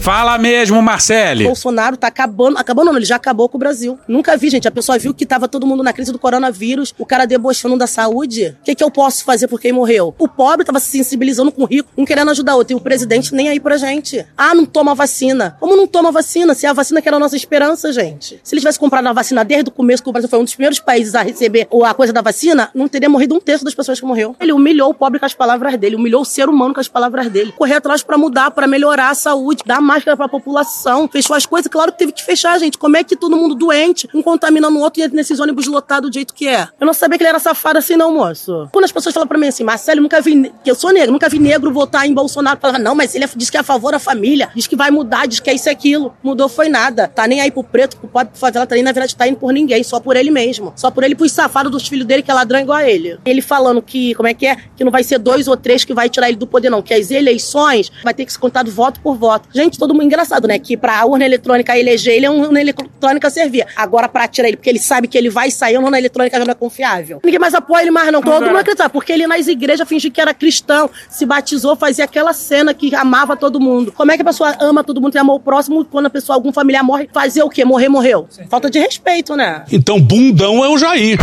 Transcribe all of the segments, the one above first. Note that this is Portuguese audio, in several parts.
Fala mesmo, Marcele. Bolsonaro tá acabando, acabando não, ele já acabou com o Brasil. Nunca vi, gente. A pessoa viu que tava todo mundo na crise do coronavírus, o cara debochando da saúde. O que, que eu posso fazer por quem morreu? O pobre tava se sensibilizando com o rico, um querendo ajudar o outro. E o presidente nem aí pra gente. Ah, não toma vacina. Como não toma vacina? Se é a vacina que era a nossa esperança, gente. Se ele tivesse comprado a vacina desde o começo, que o Brasil foi um dos primeiros países a receber a coisa da vacina, não teria morrido um terço das pessoas que morreu. Ele humilhou o pobre com as palavras dele, humilhou o ser humano com as palavras dele. Correr atrás para mudar, para melhorar a saúde, dar máscara pra população, fechou as coisas, claro que teve que fechar, gente. Como é que todo mundo doente, um contaminando o outro e entra nesses ônibus lotados do jeito que é? Eu não sabia que ele era safado assim, não, moço. Quando as pessoas falam pra mim assim, Marcelo, nunca vi, que eu sou negro, nunca vi negro votar em Bolsonaro. Falava, não, mas ele é, diz que é a favor da família, diz que vai mudar, diz que é isso e aquilo. Mudou foi nada. Tá nem aí pro preto, pro pobre, pro favela, tá nem na verdade tá indo por ninguém, só por ele mesmo. Só por ele, pros safados dos filhos dele, que é ladrão igual a ele. Ele falando que, como é que é? Que não vai ser dois ou três que vai tirar ele do poder, não. Que as eleições vai ter que ser contado voto por voto. Gente, todo mundo engraçado, né? Que pra urna eletrônica eleger ele, a urna eletrônica servia. Agora, pra tirar ele, porque ele sabe que ele vai sair, a urna eletrônica já não é confiável. Ninguém mais apoia ele mais, não. Todo mundo acredita, porque ele nas igrejas fingiu que era cristão, se batizou, fazia aquela cena que amava todo mundo. Como é que a pessoa ama todo mundo e ama o próximo quando a pessoa, algum familiar morre, fazer o quê? Morrer, morreu. Falta de respeito, né? Então, bundão é o Jair.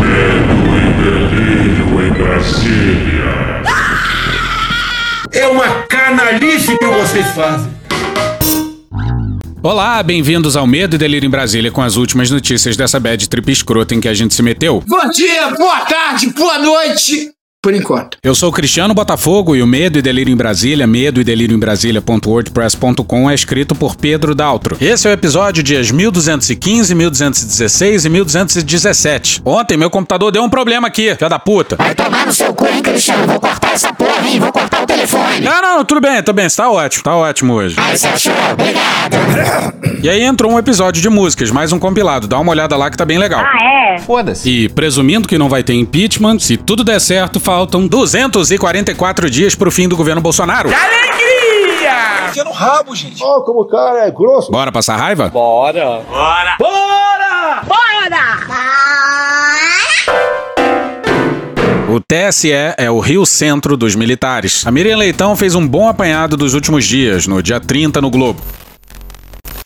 Medo e delírio em Brasília. É uma canalice que vocês fazem. Olá, bem-vindos ao Medo e Delírio em Brasília com as últimas notícias dessa bad trip escrota em que a gente se meteu. Bom dia, boa tarde, boa noite. Por enquanto. Eu sou o Cristiano Botafogo e o Medo e Delírio em Brasília, medo e delírio em Brasília.wordpress.com é escrito por Pedro Daltro. Esse é o episódio dias 1215, 1216 e 1217. Ontem meu computador deu um problema aqui, filha da puta. Vai tomar no seu cu, hein, Cristiano? Vou cortar essa porra, hein? Vou cortar o telefone. Não, não, tudo bem, tudo bem, tá ótimo, tá ótimo hoje. Aí você achou? Obrigado. E aí entrou um episódio de músicas, mais um compilado, dá uma olhada lá que tá bem legal. Ah, é? Foda-se. E presumindo que não vai ter impeachment, se tudo der certo, faltam 244 dias pro fim do governo Bolsonaro. Enfia no rabo, gente. Ó, como o cara é grosso. Bora passar raiva? Bora. O TSE é o Rio Centro dos militares. A Miriam Leitão fez um bom apanhado dos últimos dias, no dia 30 no Globo.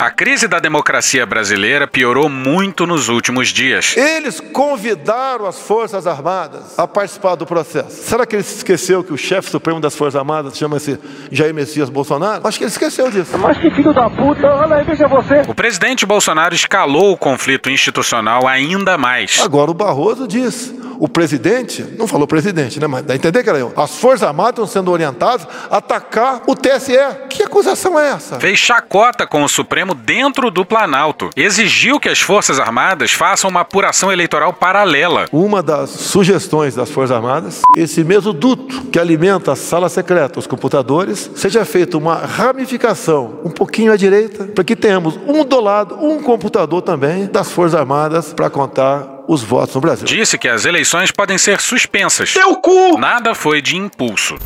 A crise da democracia brasileira piorou muito nos últimos dias. Eles convidaram as Forças Armadas a participar do processo. Será que ele se esqueceu que o chefe supremo das Forças Armadas chama-se Jair Messias Bolsonaro? Acho que ele esqueceu disso. Mas que filho da puta, olha aí, veja você. O presidente Bolsonaro escalou o conflito institucional ainda mais. Agora o Barroso diz. O presidente, não falou presidente, né? Mas dá a entender que era eu. As Forças Armadas estão sendo orientadas a atacar o TSE. Que acusação é essa? Fez chacota com o Supremo dentro do Planalto. Exigiu que as Forças Armadas façam uma apuração eleitoral paralela. Uma das sugestões das Forças Armadas, esse mesmo duto que alimenta a sala secreta, os computadores, seja feita uma ramificação um pouquinho à direita, para que tenhamos um do lado, um computador também das Forças Armadas para contar os votos no Brasil. Disse que as eleições podem ser suspensas. Teu cu! Nada foi de impulso.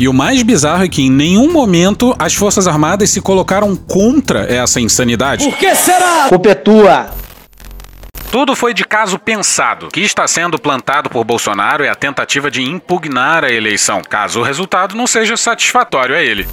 E o mais bizarro é que em nenhum momento as Forças Armadas se colocaram contra essa insanidade. que será? Culpa é tua. Tudo foi de caso pensado. O que está sendo plantado por Bolsonaro é a tentativa de impugnar a eleição, caso o resultado não seja satisfatório a ele.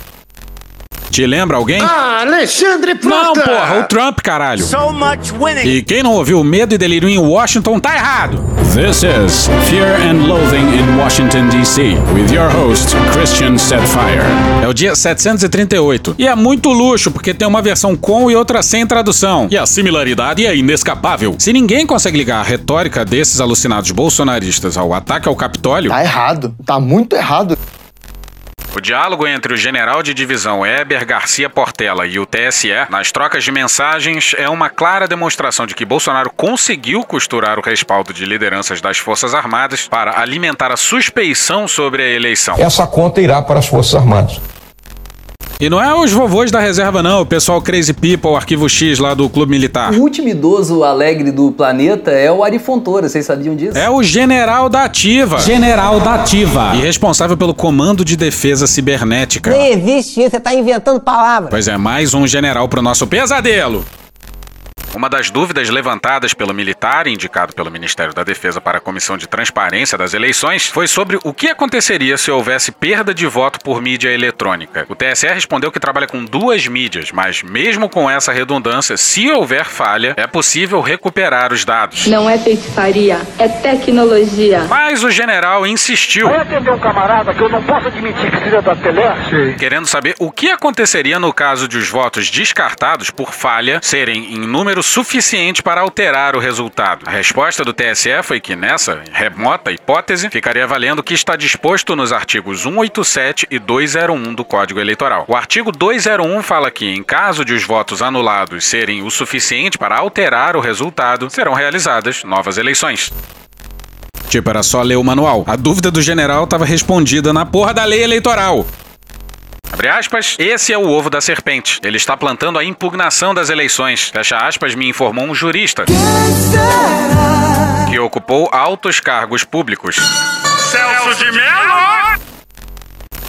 Te lembra alguém? Ah, Alexandre Não, Frota! porra, o Trump, caralho. So much winning. E quem não ouviu Medo e Delírio em Washington tá errado. This is Fear and Loathing in Washington, D.C. with your host, Christian Setfire. É o dia 738. E é muito luxo, porque tem uma versão com e outra sem tradução. E a similaridade é inescapável. Se ninguém consegue ligar a retórica desses alucinados bolsonaristas ao ataque ao Capitólio, Tá errado. Tá muito errado. O diálogo entre o general de divisão Heber Garcia Portela e o TSE, nas trocas de mensagens, é uma clara demonstração de que Bolsonaro conseguiu costurar o respaldo de lideranças das Forças Armadas para alimentar a suspeição sobre a eleição. Essa conta irá para as Forças Armadas. E não é os vovôs da reserva, não, o pessoal Crazy People, Arquivo X lá do Clube Militar. O último idoso alegre do planeta é o Ari Fontoura, vocês sabiam disso? É o general da Ativa. General da Ativa. E responsável pelo Comando de Defesa Cibernética. Nem existe isso, você tá inventando palavras. Pois é, mais um general pro nosso pesadelo. Uma das dúvidas levantadas pelo militar indicado pelo Ministério da Defesa para a Comissão de Transparência das Eleições foi sobre o que aconteceria se houvesse perda de voto por mídia eletrônica. O TSE respondeu que trabalha com duas mídias, mas mesmo com essa redundância, se houver falha, é possível recuperar os dados. Não é feitiçaria, é tecnologia. Mas o general insistiu. Vai atender um camarada que eu não posso admitir que seja da Teleste? Querendo saber o que aconteceria no caso de os votos descartados por falha serem em número suficiente para alterar o resultado. A resposta do TSE foi que nessa remota hipótese ficaria valendo o que está disposto nos artigos 187 e 201 do Código Eleitoral. O artigo 201 fala que, em caso de os votos anulados serem o suficiente para alterar o resultado, serão realizadas novas eleições. Tipo, era só ler o manual. A dúvida do general estava respondida na porra da lei eleitoral. Abre aspas, esse é o ovo da serpente. Ele está plantando a impugnação das eleições. Fecha aspas, me informou um jurista. Que ocupou altos cargos públicos. Celso de Mello!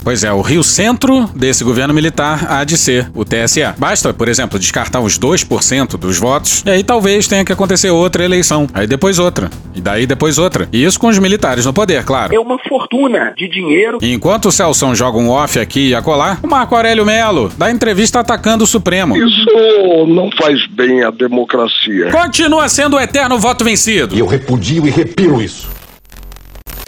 Pois é, o Rio Centro desse governo militar há de ser o TSE. Basta, por exemplo, descartar os 2% dos votos, e aí talvez tenha que acontecer outra eleição. Aí depois outra. E daí depois outra. E isso com os militares no poder, claro. É uma fortuna de dinheiro. E enquanto o Celson joga um off aqui e acolá, o Marco Aurélio Melo dá entrevista atacando o Supremo. Isso não faz bem à democracia. Continua sendo o eterno voto vencido. E eu repudio e repiro isso.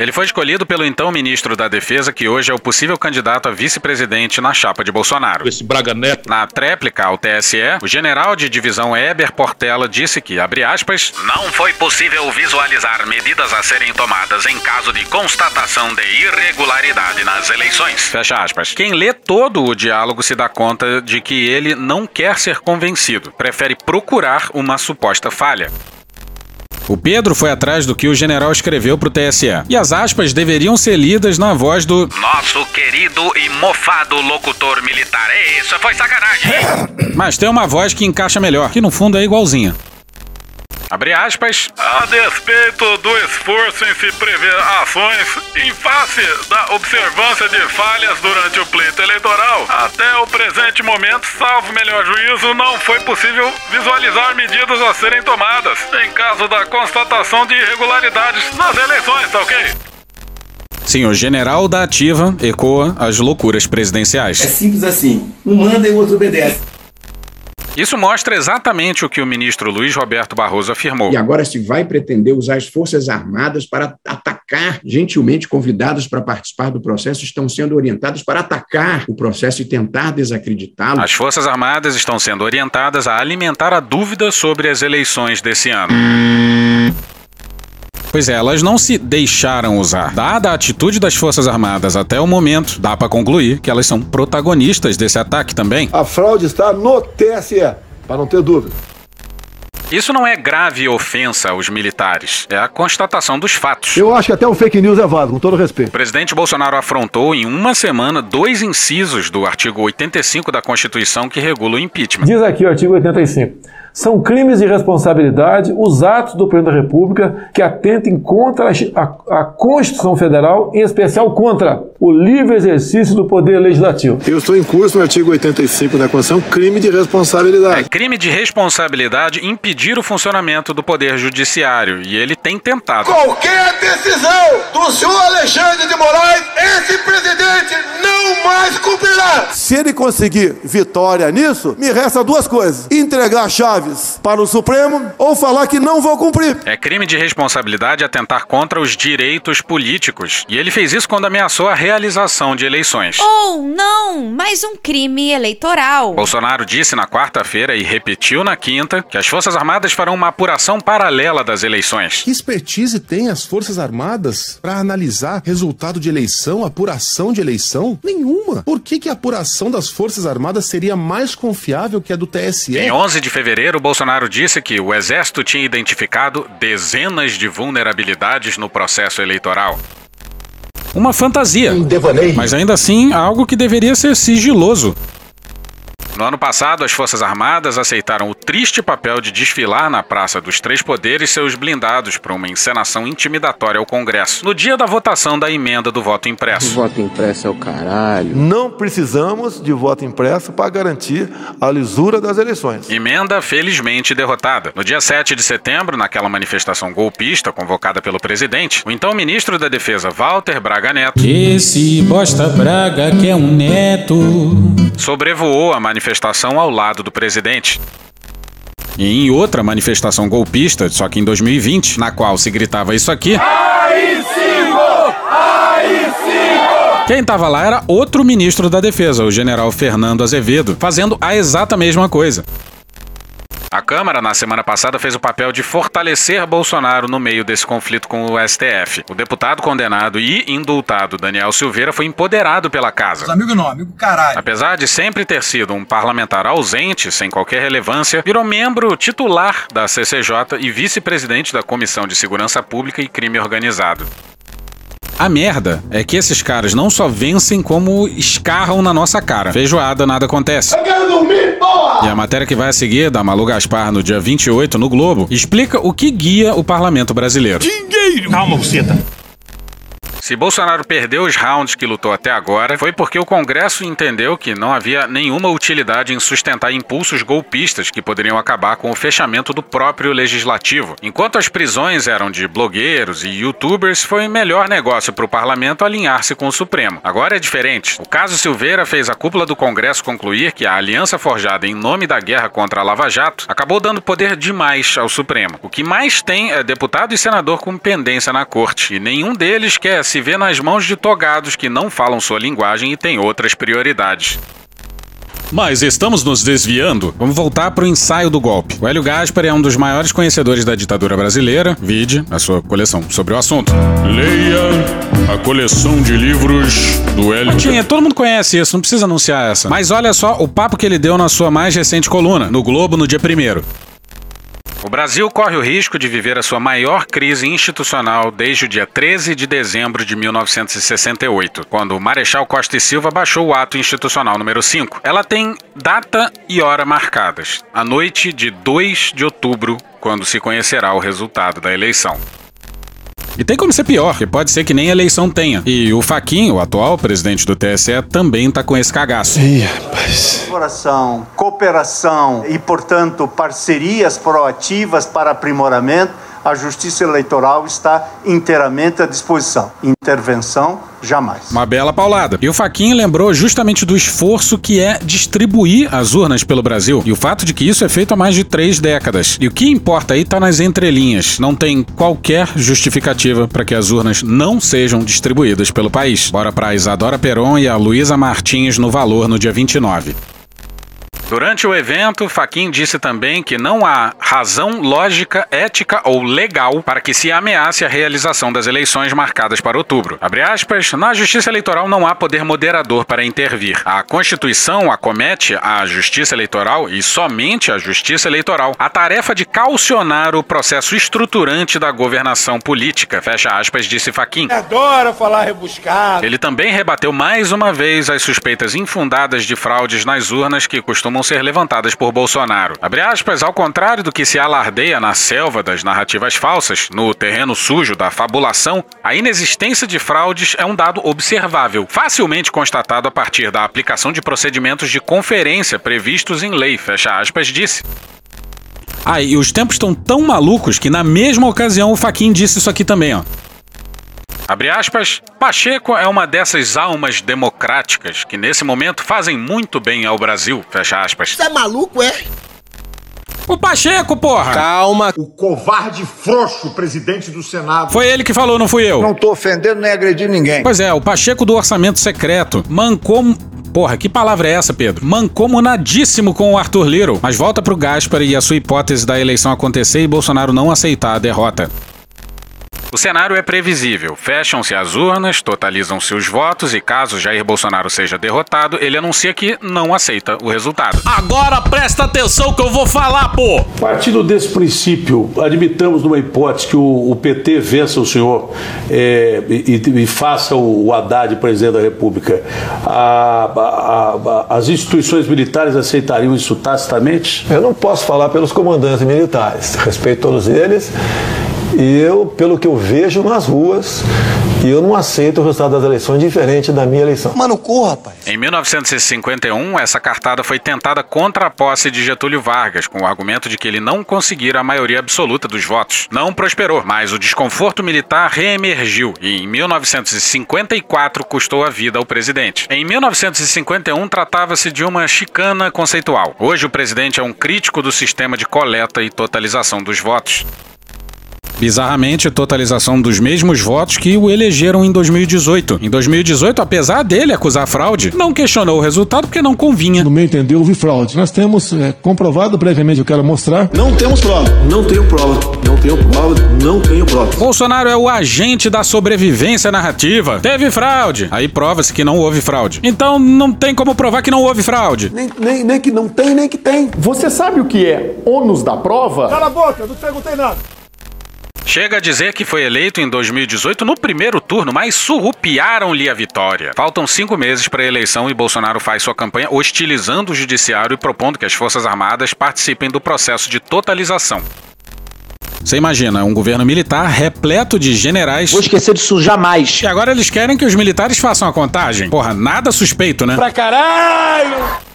Ele foi escolhido pelo então ministro da Defesa, que hoje é o possível candidato a vice-presidente na chapa de Bolsonaro. Esse Braga Neto. Na tréplica ao TSE, o general de divisão Eber Portela disse que, abre aspas, não foi possível visualizar medidas a serem tomadas em caso de constatação de irregularidade nas eleições. Fecha aspas. Quem lê todo o diálogo se dá conta de que ele não quer ser convencido, prefere procurar uma suposta falha. O Pedro foi atrás do que o general escreveu pro TSE. E as aspas deveriam ser lidas na voz do nosso querido e mofado locutor militar. Isso foi sacanagem. Mas tem uma voz que encaixa melhor, que no fundo é igualzinha. Abre aspas. A despeito do esforço em se prever ações em face da observância de falhas durante o pleito eleitoral, até o presente momento, salvo melhor juízo, não foi possível visualizar medidas a serem tomadas em caso da constatação de irregularidades nas eleições, tá ok? Sim, o general da ativa ecoa as loucuras presidenciais. É simples assim. Um manda e o outro obedece. Isso mostra exatamente o que o ministro Luiz Roberto Barroso afirmou. E agora se vai pretender usar as Forças Armadas para atacar, gentilmente convidados para participar do processo, estão sendo orientados para atacar o processo e tentar desacreditá-lo. As Forças Armadas estão sendo orientadas a alimentar a dúvida sobre as eleições desse ano. Pois é, elas não se deixaram usar. Dada a atitude das Forças Armadas até o momento, dá para concluir que elas são protagonistas desse ataque também. A fraude está no TSE, para não ter dúvida. Isso não é grave ofensa aos militares, é a constatação dos fatos. Eu acho que até o fake news é válido, com todo respeito. O presidente Bolsonaro afrontou em uma semana dois incisos do artigo 85 da Constituição que regula o impeachment. Diz aqui o artigo 85 são crimes de responsabilidade os atos do presidente da República que atentem contra a, a, Constituição Federal, em especial contra o livre exercício do poder legislativo. Eu estou em curso no artigo 85 da Constituição, crime de responsabilidade. É crime de responsabilidade impedir o funcionamento do poder judiciário e ele tem tentado. Qualquer decisão do senhor Alexandre de Moraes, esse presidente não mais cumprirá. Se ele conseguir vitória nisso, me resta duas coisas: entregar a chave para o Supremo ou falar que não vou cumprir. É crime de responsabilidade atentar contra os direitos políticos. E ele fez isso quando ameaçou a realização de eleições. Ou não, mais um crime eleitoral. Bolsonaro disse na quarta-feira e repetiu na quinta que as Forças Armadas farão uma apuração paralela das eleições. Que expertise tem as Forças Armadas para analisar resultado de eleição, apuração de eleição? Nenhuma. Por que, que a apuração das Forças Armadas seria mais confiável que a do TSE? Em 11 de fevereiro, Bolsonaro disse que o Exército tinha identificado dezenas de vulnerabilidades no processo eleitoral. Uma fantasia, mas ainda assim algo que deveria ser sigiloso. No ano passado, as Forças Armadas aceitaram o triste papel de desfilar na Praça dos Três Poderes seus blindados para uma encenação intimidatória ao Congresso, no dia da votação da emenda do voto impresso. O voto impresso é o caralho. Não precisamos de voto impresso para garantir a lisura das eleições. Emenda felizmente derrotada. No dia 7 de setembro, naquela manifestação golpista convocada pelo presidente, o então ministro da Defesa, Walter Braga Neto, esse bosta Braga que é um neto, sobrevoou a manifestação ao lado do presidente. E em outra manifestação golpista, só que em 2020, na qual se gritava isso aqui. AI-5! AI-5! Quem estava lá era outro ministro da Defesa, o general Fernando Azevedo, fazendo a exata mesma coisa. A Câmara, na semana passada, fez o papel de fortalecer Bolsonaro no meio desse conflito com o STF. O deputado condenado e indultado Daniel Silveira foi empoderado pela casa. Amigo não, amigo caralho. Apesar de sempre ter sido um parlamentar ausente, sem qualquer relevância, virou membro titular da CCJ e vice-presidente da Comissão de Segurança Pública e Crime Organizado. A merda é que esses caras não só vencem, como escarram na nossa cara. Feijoada, nada acontece. Eu quero dormir, porra! E a matéria que vai a seguir, da Malu Gaspar, no dia 28, no Globo, explica o que guia o parlamento brasileiro. Dinheiro! Calma, buceta. Se Bolsonaro perdeu os rounds que lutou até agora, foi porque o Congresso entendeu que não havia nenhuma utilidade em sustentar impulsos golpistas que poderiam acabar com o fechamento do próprio legislativo. Enquanto as prisões eram de blogueiros e youtubers, foi melhor negócio para o parlamento alinhar-se com o Supremo. Agora é diferente. O caso Silveira fez a cúpula do Congresso concluir que a aliança forjada em nome da guerra contra a Lava Jato acabou dando poder demais ao Supremo. O que mais tem é deputado e senador com pendência na corte, e nenhum deles quer se vê nas mãos de togados que não falam sua linguagem e têm outras prioridades. Mas estamos nos desviando. Vamos voltar para o ensaio do golpe. O Hélio Gaspar é um dos maiores conhecedores da ditadura brasileira. Vide a sua coleção sobre o assunto. Leia a coleção de livros do Hélio. Tinha, todo mundo conhece isso, não precisa anunciar essa. Mas olha só o papo que ele deu na sua mais recente coluna, no Globo, no dia 1 o Brasil corre o risco de viver a sua maior crise institucional desde o dia 13 de dezembro de 1968, quando o Marechal Costa e Silva baixou o ato institucional número 5. Ela tem data e hora marcadas, a noite de 2 de outubro, quando se conhecerá o resultado da eleição. E tem como ser pior, que pode ser que nem eleição tenha. E o Faquinho, o atual presidente do TSE, também tá com esse cagaço. Ih, rapaz. Colaboração, cooperação e, portanto, parcerias proativas para aprimoramento a Justiça Eleitoral está inteiramente à disposição. Intervenção, jamais. Uma bela paulada. E o Faquinha lembrou justamente do esforço que é distribuir as urnas pelo Brasil e o fato de que isso é feito há mais de três décadas. E o que importa aí tá nas entrelinhas. Não tem qualquer justificativa para que as urnas não sejam distribuídas pelo país. Bora pra Isadora Peron e a Luísa Martins no Valor no dia 29. Durante o evento, Faquin disse também que não há razão lógica, ética ou legal para que se ameace a realização das eleições marcadas para outubro. Abre aspas, na Justiça Eleitoral não há poder moderador para intervir. A Constituição acomete à Justiça Eleitoral e somente à Justiça Eleitoral a tarefa de calcionar o processo estruturante da governação política. Fecha aspas, disse Faquin. Adora falar rebuscado. Ele também rebateu mais uma vez as suspeitas infundadas de fraudes nas urnas que costumam ser levantadas por Bolsonaro. Abre aspas, ao contrário do que se alardeia na selva das narrativas falsas, no terreno sujo da fabulação, a inexistência de fraudes é um dado observável, facilmente constatado a partir da aplicação de procedimentos de conferência previstos em lei, fecha aspas, disse. Ah, e os tempos estão tão malucos que na mesma ocasião o Faquin disse isso aqui também, ó. Abre aspas, Pacheco é uma dessas almas democráticas que nesse momento fazem muito bem ao Brasil. Fecha aspas. Você é maluco, é? O Pacheco, porra! Calma. O covarde frouxo presidente do Senado. Foi ele que falou, não fui eu. Não tô ofendendo nem agredindo ninguém. Pois é, o Pacheco do orçamento secreto mancou Porra, que palavra é essa, Pedro? Mancomunadíssimo com o Arthur Little. Mas volta pro Gaspar e a sua hipótese da eleição acontecer e Bolsonaro não aceitar a derrota. O cenário é previsível. Fecham-se as urnas, totalizam-se os votos e caso Jair Bolsonaro seja derrotado, ele anuncia que não aceita o resultado. Agora presta atenção que eu vou falar, pô! Partindo desse princípio, admitamos numa hipótese que o, o PT vença o senhor é, e, e, faça o, o Haddad presidente da República. A, a, a, as instituições militares aceitariam isso tacitamente? Eu não posso falar pelos comandantes militares, respeito todos eles. E eu, pelo que eu vejo nas ruas, eu não aceito o resultado das eleições diferente da minha eleição. Mano, corra, rapaz. Em 1951, essa cartada foi tentada contra a posse de Getúlio Vargas, com o argumento de que ele não conseguira a maioria absoluta dos votos. Não prosperou, mas o desconforto militar reemergiu e em 1954 custou a vida ao presidente. Em 1951 tratava-se de uma chicana conceitual. Hoje o presidente é um crítico do sistema de coleta e totalização dos votos. Bizarramente, totalização dos mesmos votos que o elegeram em 2018. Em 2018, apesar dele acusar fraude, não questionou o resultado porque não convinha. No meu entender, houve fraude. Nós temos é, comprovado previamente, eu quero mostrar. Não temos prova. Não tenho prova. Não tenho prova. Não tenho prova. Bolsonaro é o agente da sobrevivência narrativa. Teve fraude. Aí prova-se que não houve fraude. Então não tem como provar que não houve fraude. Nem, nem, nem que não tem, nem que tem. Você sabe o que é ônus da prova? Cala a boca, não perguntei nada. Chega a dizer que foi eleito em 2018 no primeiro turno, mas surrupiaram-lhe a vitória. Faltam cinco meses para a eleição e Bolsonaro faz sua campanha hostilizando o judiciário e propondo que as Forças Armadas participem do processo de totalização. Você imagina, um governo militar repleto de generais. Vou esquecer disso jamais. E agora eles querem que os militares façam a contagem? Porra, nada suspeito, né? Pra caralho!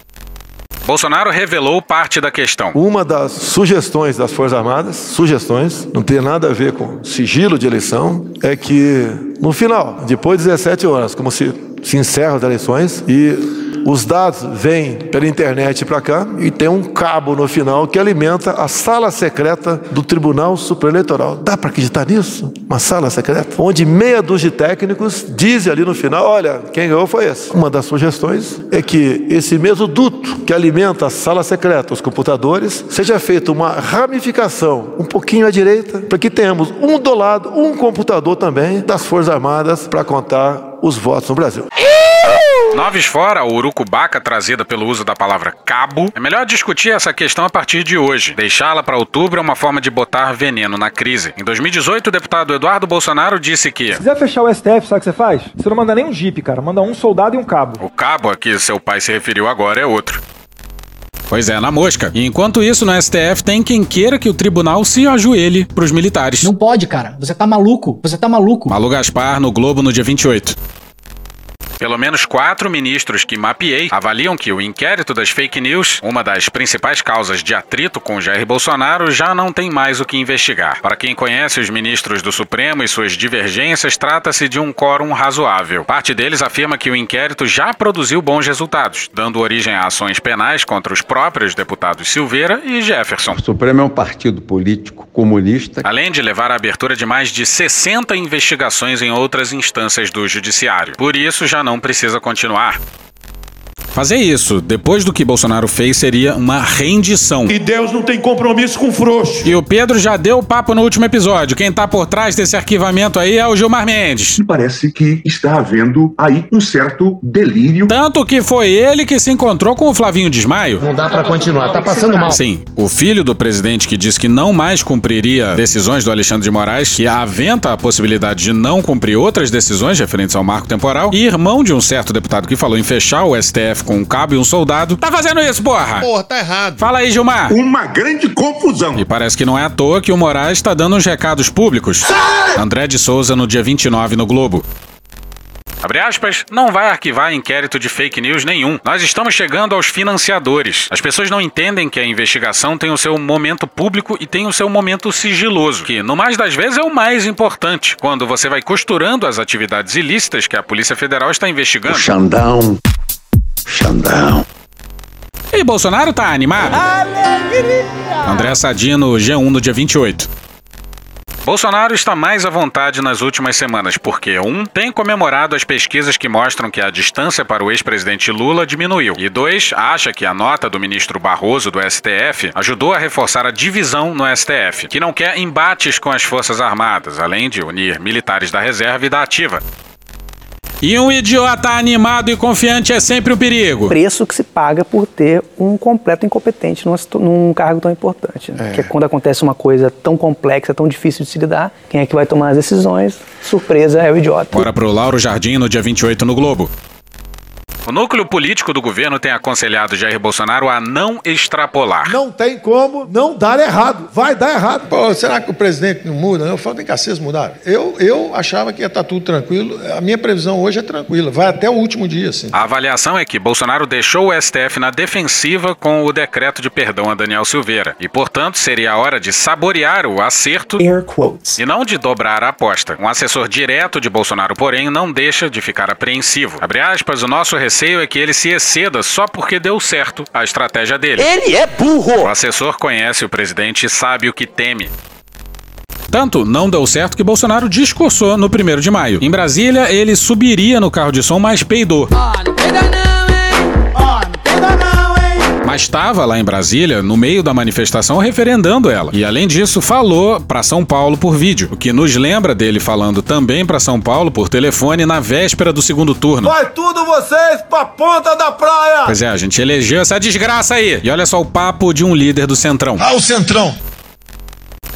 Bolsonaro revelou parte da questão. Uma das sugestões das Forças Armadas, sugestões, não tem nada a ver com sigilo de eleição, é que no final, depois de 17 horas, como se, se encerram as eleições, e os dados vêm pela internet para cá e tem um cabo no final que alimenta a sala secreta do Tribunal Superior Eleitoral. Dá para acreditar nisso? Uma sala secreta? Onde meia dúzia de técnicos dizem ali no final: olha, quem ganhou foi esse. Uma das sugestões é que esse mesmo duto que alimenta a sala secreta, os computadores, seja feita uma ramificação um pouquinho à direita, para que tenhamos um do lado, um computador também das Forças Armadas para contar os votos no Brasil. Noves fora, a urucubaca trazida pelo uso da palavra cabo. É melhor discutir essa questão a partir de hoje. Deixá-la para outubro é uma forma de botar veneno na crise. Em 2018, o deputado Eduardo Bolsonaro disse que. Se quiser fechar o STF, sabe o que você faz? Você não manda nem um jipe, cara. Manda um soldado e um cabo. O cabo a que seu pai se referiu agora é outro. Pois é, na mosca. E enquanto isso, no STF tem quem queira que o tribunal se ajoelhe pros militares. Não pode, cara. Você tá maluco. Você tá maluco. Malu Gaspar no Globo no dia 28. Pelo menos quatro ministros que mapeei avaliam que o inquérito das fake news, uma das principais causas de atrito com Jair Bolsonaro, já não tem mais o que investigar. Para quem conhece os ministros do Supremo e suas divergências, trata-se de um quórum razoável. Parte deles afirma que o inquérito já produziu bons resultados, dando origem a ações penais contra os próprios deputados Silveira e Jefferson. O Supremo é um partido político comunista. Além de levar à abertura de mais de 60 investigações em outras instâncias do Judiciário. Por isso, já não precisa continuar. Fazer isso, depois do que Bolsonaro fez, seria uma rendição. E Deus não tem compromisso com frouxo. E o Pedro já deu o papo no último episódio. Quem tá por trás desse arquivamento aí é o Gilmar Mendes. E parece que está havendo aí um certo delírio. Tanto que foi ele que se encontrou com o Flavinho Desmaio. Não dá para continuar, tá passando mal. Sim, o filho do presidente que disse que não mais cumpriria decisões do Alexandre de Moraes, que aventa a possibilidade de não cumprir outras decisões referentes ao marco temporal, e irmão de um certo deputado que falou em fechar o STF com um cabo e um soldado. Tá fazendo isso, porra! Porra, tá errado. Fala aí, Gilmar. Uma grande confusão. E parece que não é à toa que o Moraes tá dando uns recados públicos. Sai! André de Souza no dia 29 no Globo. Abre aspas, não vai arquivar inquérito de fake news nenhum. Nós estamos chegando aos financiadores. As pessoas não entendem que a investigação tem o seu momento público e tem o seu momento sigiloso, que no mais das vezes é o mais importante, quando você vai costurando as atividades ilícitas que a Polícia Federal está investigando. O Xandão. Xandão. E Bolsonaro tá animado? Alegria! André Sadino, G1 no dia 28. Bolsonaro está mais à vontade nas últimas semanas porque, um, tem comemorado as pesquisas que mostram que a distância para o ex-presidente Lula diminuiu, e dois, acha que a nota do ministro Barroso do STF ajudou a reforçar a divisão no STF, que não quer embates com as Forças Armadas, além de unir militares da reserva e da ativa. E um idiota animado e confiante é sempre um perigo. Preço que se paga por ter um completo incompetente numa, num cargo tão importante. Né? É. Porque quando acontece uma coisa tão complexa, tão difícil de se lidar, quem é que vai tomar as decisões? Surpresa é o idiota. Bora pro Lauro Jardim no dia 28 no Globo. O núcleo político do governo tem aconselhado Jair Bolsonaro a não extrapolar. Não tem como não dar errado. Vai dar errado. Pô, será que o presidente não muda? Eu falo, vem cá, vocês mudaram. Eu, eu achava que ia estar tudo tranquilo. A minha previsão hoje é tranquila. Vai até o último dia, sim. A avaliação é que Bolsonaro deixou o STF na defensiva com o decreto de perdão a Daniel Silveira. E, portanto, seria a hora de saborear o acerto e não de dobrar a aposta. Um assessor direto de Bolsonaro, porém, não deixa de ficar apreensivo. Abre aspas, o nosso receio é que ele se exceda só porque deu certo a estratégia dele. Ele é burro! O assessor conhece o presidente e sabe o que teme. Tanto não deu certo que Bolsonaro discursou no 1 de maio. Em Brasília, ele subiria no carro de som, mas peidou. Mas estava lá em Brasília, no meio da manifestação, referendando ela. E além disso, falou para São Paulo por vídeo, o que nos lembra dele falando também para São Paulo por telefone na véspera do segundo turno. Vai tudo vocês pra ponta da praia! Pois é, a gente elegeu essa desgraça aí. E olha só o papo de um líder do Centrão. Ah, o Centrão!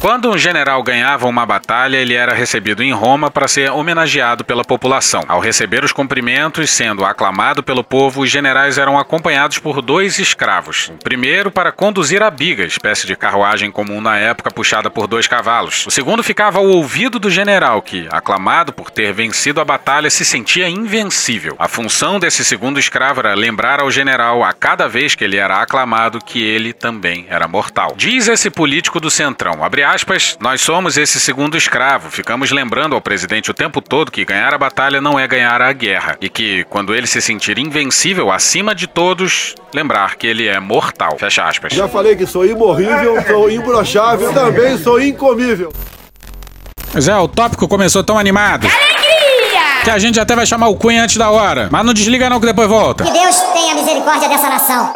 Quando um general ganhava uma batalha, ele era recebido em Roma para ser homenageado pela população. Ao receber os cumprimentos, sendo aclamado pelo povo, os generais eram acompanhados por dois escravos. O primeiro para conduzir a biga, espécie de carruagem comum na época puxada por dois cavalos. O segundo ficava ao ouvido do general, que, aclamado por ter vencido a batalha, se sentia invencível. A função desse segundo escravo era lembrar ao general, a cada vez que ele era aclamado, que ele também era mortal. Diz esse político do Centrão, abre aspas, nós somos esse segundo escravo. Ficamos lembrando ao presidente o tempo todo que ganhar a batalha não é ganhar a guerra. E que, quando ele se sentir invencível acima de todos, lembrar que ele é mortal. Fecha aspas. Já falei que sou imorrível, sou imbrochável, também sou incomível. Mas é, o tópico começou tão animado. Que a gente até vai chamar o Cunha antes da hora. Mas não desliga não que depois volta. Que Deus tenha misericórdia dessa nação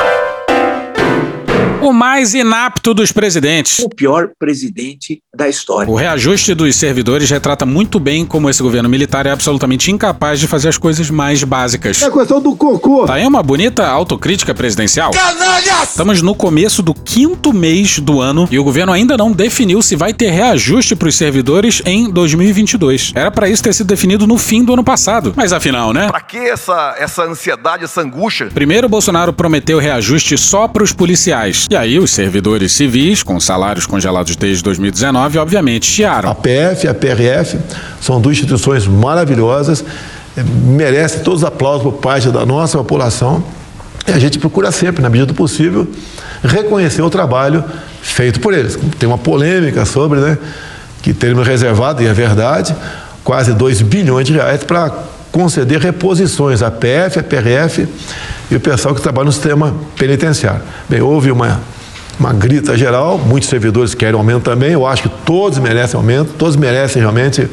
o mais inapto dos presidentes. O pior presidente da história. O reajuste dos servidores retrata muito bem como esse governo militar é absolutamente incapaz de fazer as coisas mais básicas. É a questão do cocô. Tá aí uma bonita autocrítica presidencial. Canalhas! Estamos no começo do quinto mês do ano e o governo ainda não definiu se vai ter reajuste para os servidores em 2022. Era para isso ter sido definido no fim do ano passado. Mas afinal, né? Pra que essa, essa ansiedade, essa angústia? Primeiro, Bolsonaro prometeu reajuste só para os policiais. E aí, os servidores civis, com salários congelados desde 2019, obviamente chiaram. A PF e a PRF são duas instituições maravilhosas, eh, merecem todos os aplausos por parte da nossa população. E a gente procura sempre, na medida do possível, reconhecer o trabalho feito por eles. Tem uma polêmica sobre, né, que teremos reservado, e é verdade, quase 2 bilhões de reais para conceder reposições à PF, à PRF e o pessoal que trabalha no sistema penitenciário. Bem, houve uma, uma grita geral, muitos servidores querem aumento também, eu acho que todos merecem aumento, todos merecem realmente,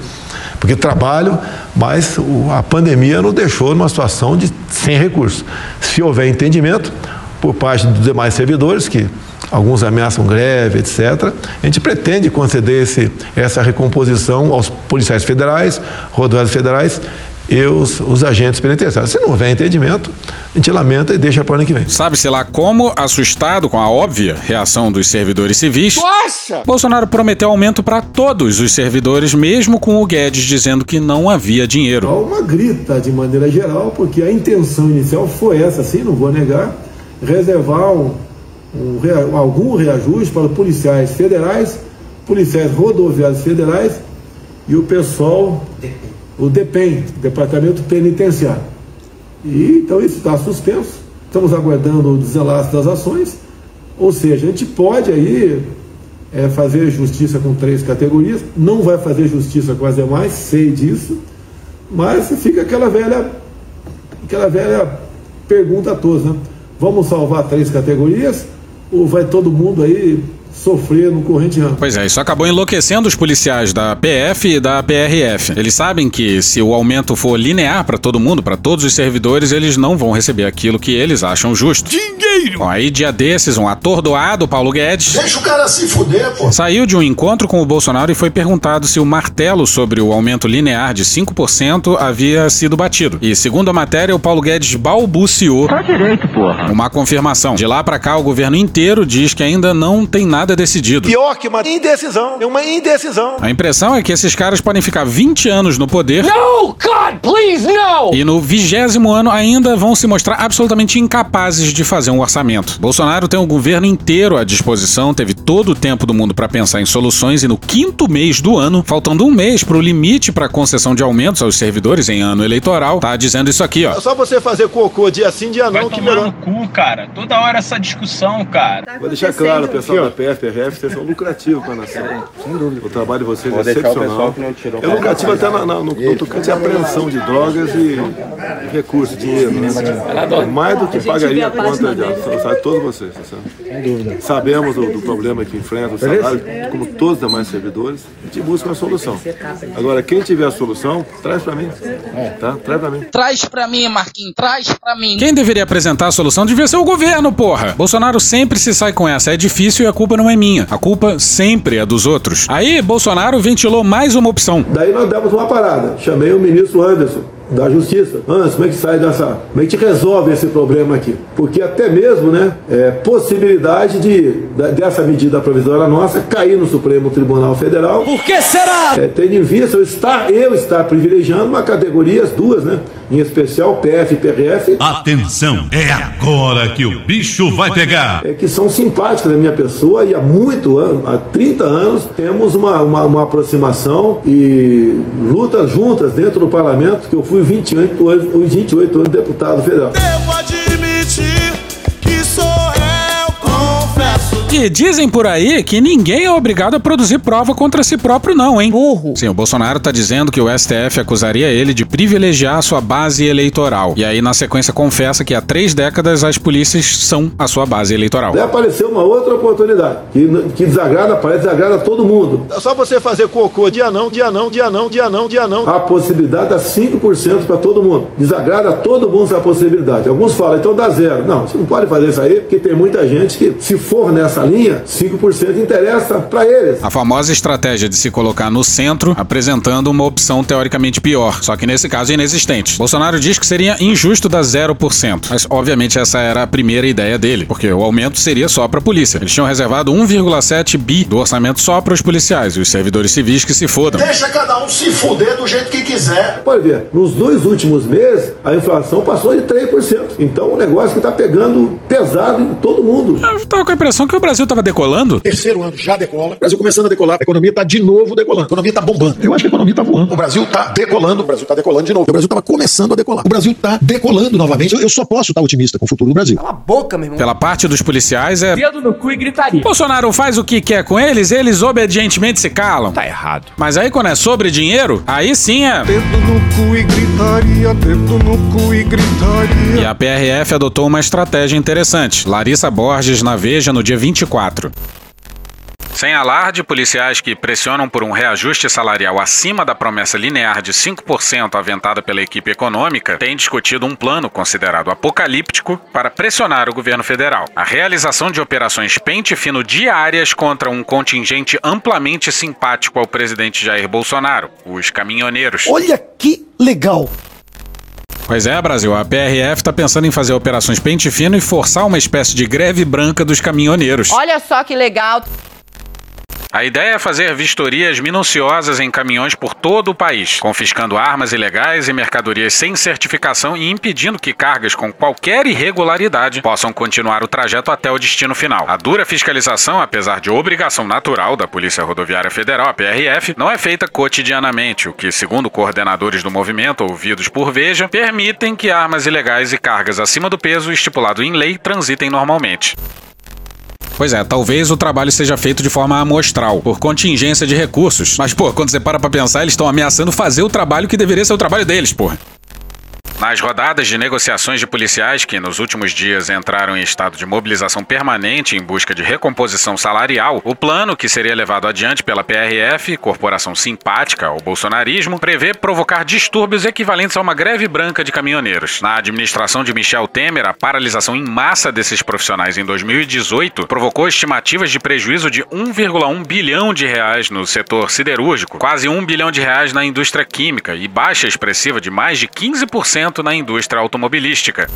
porque trabalham, mas a pandemia nos deixou numa situação de sem recursos. Se houver entendimento por parte dos demais servidores, que alguns ameaçam greve, etc., a gente pretende conceder esse, essa recomposição aos policiais federais, rodoviários federais e os, os agentes penitenciários. Se não houver entendimento, a gente lamenta e deixa para o ano que vem. Sabe-se lá como, assustado com a óbvia reação dos servidores civis, Nossa! Bolsonaro prometeu aumento para todos os servidores, mesmo com o Guedes dizendo que não havia dinheiro. Há uma grita de maneira geral, porque a intenção inicial foi essa, sim, não vou negar, reservar um, um, algum reajuste para policiais federais, policiais rodoviários federais e o pessoal o DEPEN, Departamento Penitenciário. E então isso está suspenso. Estamos aguardando o desenlace das ações. Ou seja, a gente pode aí é, fazer justiça com três categorias, não vai fazer justiça com as demais, sei disso, mas fica aquela velha, aquela velha pergunta a todos, né? Vamos salvar três categorias ou vai todo mundo aí sofrer no corrente ano. Pois é, isso acabou enlouquecendo os policiais da PF e da PRF. Eles sabem que se o aumento for linear para todo mundo, para todos os servidores, eles não vão receber aquilo que eles acham justo. Dinheiro! Bom, aí dia desses, um atordoado Paulo Guedes Deixa o cara se fuder, pô. saiu de um encontro com o Bolsonaro e foi perguntado se o martelo sobre o aumento linear de 5% havia sido batido. E segundo a matéria, o Paulo Guedes balbuciou Tá direito, porra. uma confirmação. De lá para cá, o governo inteiro diz que ainda não tem nada decidido. Pior que uma indecisão. É uma indecisão. A impressão é que esses caras podem ficar 20 anos no poder No, God, please, no! e no vigésimo ano ainda vão se mostrar absolutamente incapazes de fazer um orçamento. Bolsonaro tem o governo inteiro à disposição, teve todo o tempo do mundo para pensar em soluções e no quinto mês do ano, faltando um mês para o limite para concessão de aumentos aos servidores em ano eleitoral, tá dizendo isso aqui, ó. É só você fazer cocô dia sim, dia não, que melhor. cu, cara. Toda hora essa discussão, cara. Vou deixar claro, pessoal da PF, PRF, vocês são lucrativos para a nação. Sem dúvida. O trabalho de vocês é excepcional. É lucrativo até na, na, no, no tocante à apreensão de drogas e recursos, dinheiro. Né? Mais do que pagaria a conta de sabe, todos vocês. tá dúvida. Sabemos do, do problema que enfrenta o salário, como todos os demais servidores, a gente busca uma solução. Agora, quem tiver a solução, traz para mim. Tá? Traz para mim. Traz pra mim, Marquinhos, traz pra mim. Quem deveria apresentar a solução devia ser o governo, porra. Bolsonaro sempre se sai com essa. É difícil e a culpa não é minha. A culpa sempre é dos outros. Aí, Bolsonaro ventilou mais uma opção. Daí nós demos uma parada. Chamei o ministro Anderson da Justiça. Anderson, como é que sai dessa. Como é que resolve esse problema aqui? Porque até mesmo, né, é, possibilidade de, da- dessa medida provisória nossa cair no Supremo Tribunal Federal. Por que será? É, tendo em vista eu estar, eu estar privilegiando uma categoria, as duas, né? Em especial PF e PRF, Atenção, é agora que o bicho vai pegar. é, que são simpáticas da minha pessoa e há muito ano, há 30 anos, temos uma, uma, uma aproximação e lutas juntas dentro do parlamento, que eu fui 28 anos, 28 anos deputado federal. Devo E dizem por aí que ninguém é obrigado a produzir prova contra si próprio, não, hein? Burro. Sim, o Bolsonaro tá dizendo que o STF acusaria ele de privilegiar a sua base eleitoral. E aí, na sequência, confessa que há três décadas as polícias são a sua base eleitoral. Daí apareceu uma outra oportunidade, que, que desagrada, parece desagrada todo mundo. É só você fazer cocô dia não, dia não, dia não, dia não, dia não. A possibilidade dá 5% para todo mundo. Desagrada todo mundo essa possibilidade. Alguns falam, então dá zero. Não, você não pode fazer isso aí, porque tem muita gente que, se for nessa linha, 5% interessa para eles. A famosa estratégia de se colocar no centro, apresentando uma opção teoricamente pior, só que nesse caso inexistente. Bolsonaro diz que seria injusto dar 0%, mas obviamente essa era a primeira ideia dele, porque o aumento seria só para a polícia. Eles tinham reservado 1,7 bi do orçamento só para os policiais e os servidores civis que se fodam. Deixa cada um se fuder do jeito que quiser. Pode ver, nos dois últimos meses, a inflação passou de 3%. Então, um negócio que está pegando pesado em todo mundo. Eu tava com a impressão que o Brasil tava decolando. Terceiro ano já decola. O Brasil começando a decolar. A economia está de novo decolando. A economia está bombando. Eu acho que a economia está voando. O Brasil está decolando. O Brasil está decolando de novo. O Brasil estava começando a decolar. O Brasil está decolando novamente. Eu, eu só posso estar otimista com o futuro do Brasil. Cala a boca, meu irmão. Pela parte dos policiais é. Dedo no cu e gritaria. Bolsonaro faz o que quer com eles, eles obedientemente se calam. Tá errado. Mas aí quando é sobre dinheiro, aí sim é. Dedo no cu e gritaria, dedo no cu e gritaria. E a PRF adotou uma estratégia interessante. Larissa Borges na Veja no dia 24. Sem alarde, policiais que pressionam por um reajuste salarial acima da promessa linear de 5% aventada pela equipe econômica têm discutido um plano considerado apocalíptico para pressionar o governo federal. A realização de operações pente fino diárias contra um contingente amplamente simpático ao presidente Jair Bolsonaro, os caminhoneiros. Olha que legal. Pois é, Brasil, a PRF está pensando em fazer operações pente fino e forçar uma espécie de greve branca dos caminhoneiros. Olha só que legal. A ideia é fazer vistorias minuciosas em caminhões por todo o país, confiscando armas ilegais e mercadorias sem certificação e impedindo que cargas com qualquer irregularidade possam continuar o trajeto até o destino final. A dura fiscalização, apesar de obrigação natural da Polícia Rodoviária Federal, a PRF, não é feita cotidianamente, o que, segundo coordenadores do movimento ouvidos por Veja, permitem que armas ilegais e cargas acima do peso estipulado em lei transitem normalmente. Pois é, talvez o trabalho seja feito de forma amostral, por contingência de recursos. Mas, pô, quando você para pra pensar, eles estão ameaçando fazer o trabalho que deveria ser o trabalho deles, porra. Nas rodadas de negociações de policiais que nos últimos dias entraram em estado de mobilização permanente em busca de recomposição salarial, o plano que seria levado adiante pela PRF, corporação simpática ao bolsonarismo, prevê provocar distúrbios equivalentes a uma greve branca de caminhoneiros. Na administração de Michel Temer, a paralisação em massa desses profissionais em 2018 provocou estimativas de prejuízo de 1,1 bilhão de reais no setor siderúrgico, quase 1 bilhão de reais na indústria química e baixa expressiva de mais de 15% na indústria automobilística.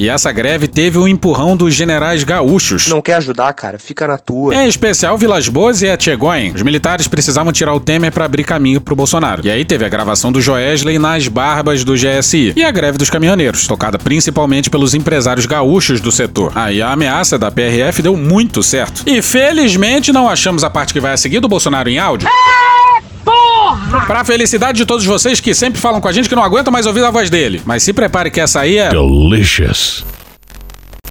E essa greve teve o empurrão dos generais gaúchos. Não quer ajudar, cara? Fica na tua. Em especial Vilas Boas e Etchegoin. Os militares precisavam tirar o Temer para abrir caminho pro Bolsonaro. E aí teve a gravação do Joesley nas barbas do GSI. E a greve dos caminhoneiros, tocada principalmente pelos empresários gaúchos do setor. Aí a ameaça da PRF deu muito certo. E felizmente não achamos a parte que vai a seguir do Bolsonaro em áudio. Porra! Pra felicidade de todos vocês que sempre falam com a gente que não aguentam mais ouvir a voz dele. Mas se prepare que essa aí é. Delicious.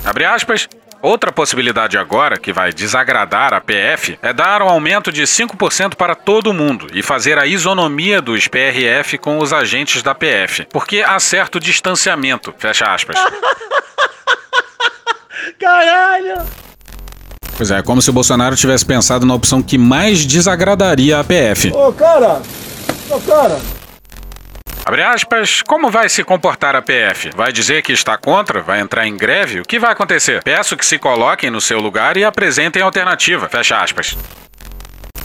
Abre aspas. Outra possibilidade agora, que vai desagradar a PF, é dar um aumento de 5% para todo mundo e fazer a isonomia dos PRF com os agentes da PF. Porque há certo distanciamento. Fecha aspas. Caralho! Pois é, como se o Bolsonaro tivesse pensado na opção que mais desagradaria a PF. Ô, cara! Ô, cara! Abre aspas, como vai se comportar a PF? Vai dizer que está contra? Vai entrar em greve? O que vai acontecer? Peço que se coloquem no seu lugar e apresentem alternativa. Fecha aspas.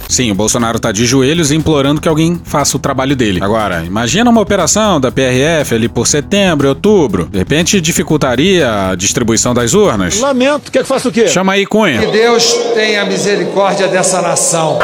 Sim, o Bolsonaro tá de joelhos implorando que alguém faça o trabalho dele. Agora, imagina uma operação da PRF ali por setembro, outubro. De repente dificultaria a distribuição das urnas. Lamento, quer que faça o quê? Chama aí, Cunha. Que Deus tenha misericórdia dessa nação.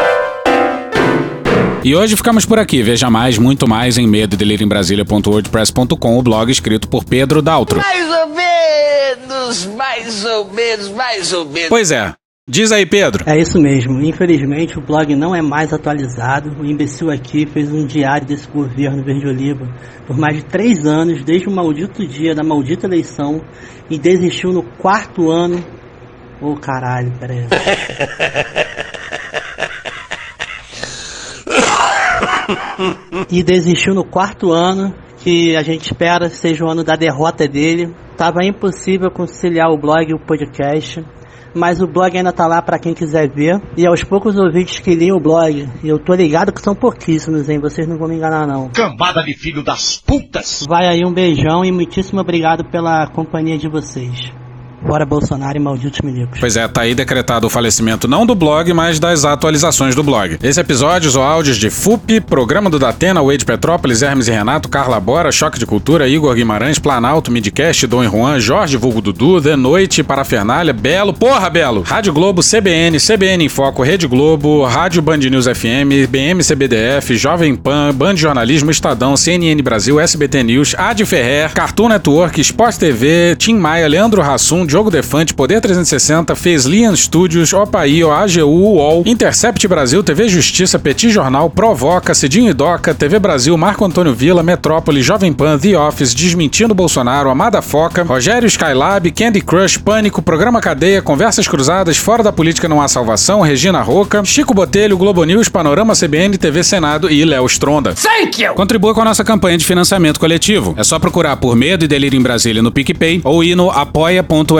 E hoje ficamos por aqui. Veja mais, muito mais em medo em Brasília.wordpress.com, o blog escrito por Pedro Daltro. Mais ou menos, mais ou menos, mais ou menos. Pois é. Diz aí, Pedro. É isso mesmo. Infelizmente, o blog não é mais atualizado. O imbecil aqui fez um diário desse governo verde oliva por mais de três anos, desde o maldito dia da maldita eleição, e desistiu no quarto ano. Ô oh, caralho, peraí. e desistiu no quarto ano, que a gente espera seja o ano da derrota dele. Tava impossível conciliar o blog e o podcast, mas o blog ainda tá lá para quem quiser ver. E aos poucos ouvintes que liam o blog, e eu tô ligado que são pouquíssimos, hein? Vocês não vão me enganar não. Cambada de filho das putas! Vai aí um beijão e muitíssimo obrigado pela companhia de vocês. Bora Bolsonaro e malditos milicos. Pois é, tá aí decretado o falecimento não do blog, mas das atualizações do blog. Esse episódio ou áudios de FUP, Programa do Datena, Wade Petrópolis, Hermes e Renato, Carla Bora, Choque de Cultura, Igor Guimarães, Planalto, Midcast, Dom e Juan, Jorge Vulgo Dudu, The Noite, Parafernália, Belo, porra Belo, Rádio Globo, CBN, CBN em Foco, Rede Globo, Rádio Band News FM, BM CBDF, Jovem Pan, Band Jornalismo, Estadão, CNN Brasil, SBT News, Ad Ferrer, Cartoon Network, Sport TV, Tim Maia, Leandro Hassum, Diogo Defante, Poder 360, Fez Lian Studios, Opaí, AGU, UOL, Intercept Brasil, TV Justiça, Petit Jornal, Provoca, Cidinho e Doca, TV Brasil, Marco Antônio Vila, Metrópole, Jovem Pan, The Office, Desmentindo Bolsonaro, Amada Foca, Rogério Skylab, Candy Crush, Pânico, Programa Cadeia, Conversas Cruzadas, Fora da Política Não Há Salvação, Regina Roca, Chico Botelho, Globo News, Panorama CBN, TV Senado e Léo Stronda. Thank you! Contribua com a nossa campanha de financiamento coletivo. É só procurar por Medo e Delírio em Brasília no PicPay ou ir no apoia.se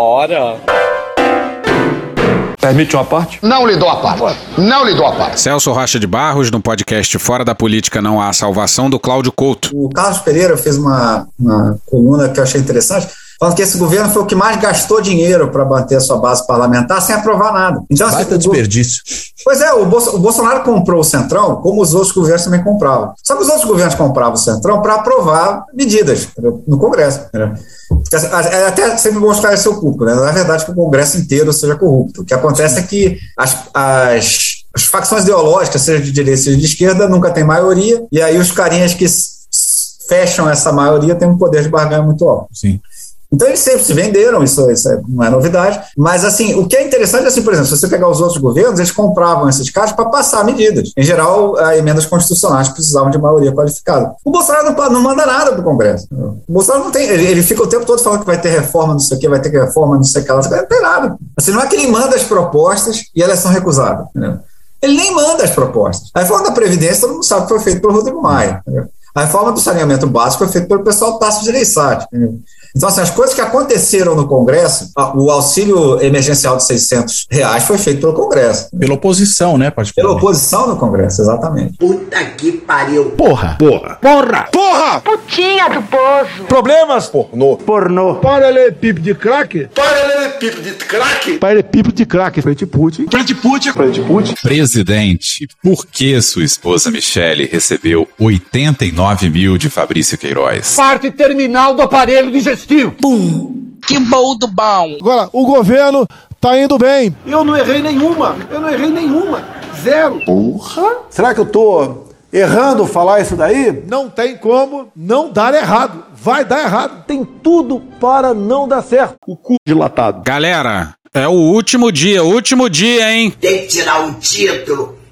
Bora! Permite uma parte? Não lhe dou a parte. Não lhe dou a parte. Celso Rocha de Barros, no podcast Fora da Política Não Há Salvação, do Cláudio Couto. O Carlos Pereira fez uma, uma coluna que eu achei interessante falando que esse governo foi o que mais gastou dinheiro para manter a sua base parlamentar sem aprovar nada. Então, assim, Baita desperdício. Pois é, o, Bolso, o, Bolsonaro comprou o Centrão como os outros governos também compravam. Só que os outros governos compravam o Centrão para aprovar medidas no Congresso. Né? É até sempre bom esclarecer o público, né? Não é verdade que o Congresso inteiro seja corrupto. O que acontece é que as, as, as facções ideológicas, seja de direita, seja de esquerda, nunca tem maioria, e aí os carinhas que fecham essa maioria têm um poder de barganha muito alto. Sim. Então eles sempre se venderam, isso, isso não é novidade. Mas assim, o que é interessante é assim, por exemplo, se você pegar os outros governos, eles compravam esses casos para passar medidas. Em geral, emendas constitucionais precisavam de maioria qualificada. O Bolsonaro não, não manda nada para o Congresso. O Bolsonaro não tem, ele, ele, fica o tempo todo falando que vai ter reforma, não sei o que, vai ter reforma, não sei o que, lá, não tem nada. Assim, não é que ele manda as propostas e elas são recusadas. Entendeu? Ele nem manda as propostas. A reforma da Previdência, todo mundo sabe que foi feito pelo Rodrigo Maia. Entendeu? A reforma do saneamento básico foi feita pelo pessoal Tasso de Leissati. Então, assim, as coisas que aconteceram no Congresso, o auxílio emergencial de 600 reais foi feito pelo Congresso. Pela oposição, né? Pode Pela oposição no Congresso, exatamente. Puta que pariu. Porra. Porra. Porra. Porra. Putinha do poço. Problemas? Pornô. Pornô. Paralelepípedo de crack? Paralelepípedo de crack? Paralelepípedo de crack. Frente Putin. Frente Putin. Frente Putin. Presidente, por que sua esposa Michele recebeu 89 mil de Fabrício Queiroz? Parte terminal do aparelho digestivo. Pum. Que bom do bom. Agora, o governo tá indo bem. Eu não errei nenhuma. Eu não errei nenhuma. Zero. Porra. Será que eu tô errando falar isso daí? Não tem como não dar errado. Vai dar errado. Tem tudo para não dar certo. O cu dilatado. Galera, é o último dia, último dia, hein? Tem que tirar o título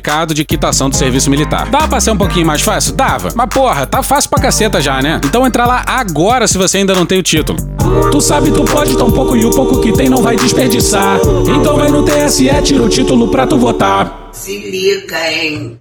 certificado de quitação do serviço militar. Dava pra ser um pouquinho mais fácil? Dava. Mas porra, tá fácil pra caceta já, né? Então entra lá agora se você ainda não tem o título. Tu sabe, tu pode tão pouco e o pouco que tem não vai desperdiçar. Então vai no TSE, tira o título pra tu votar. Se liga, hein?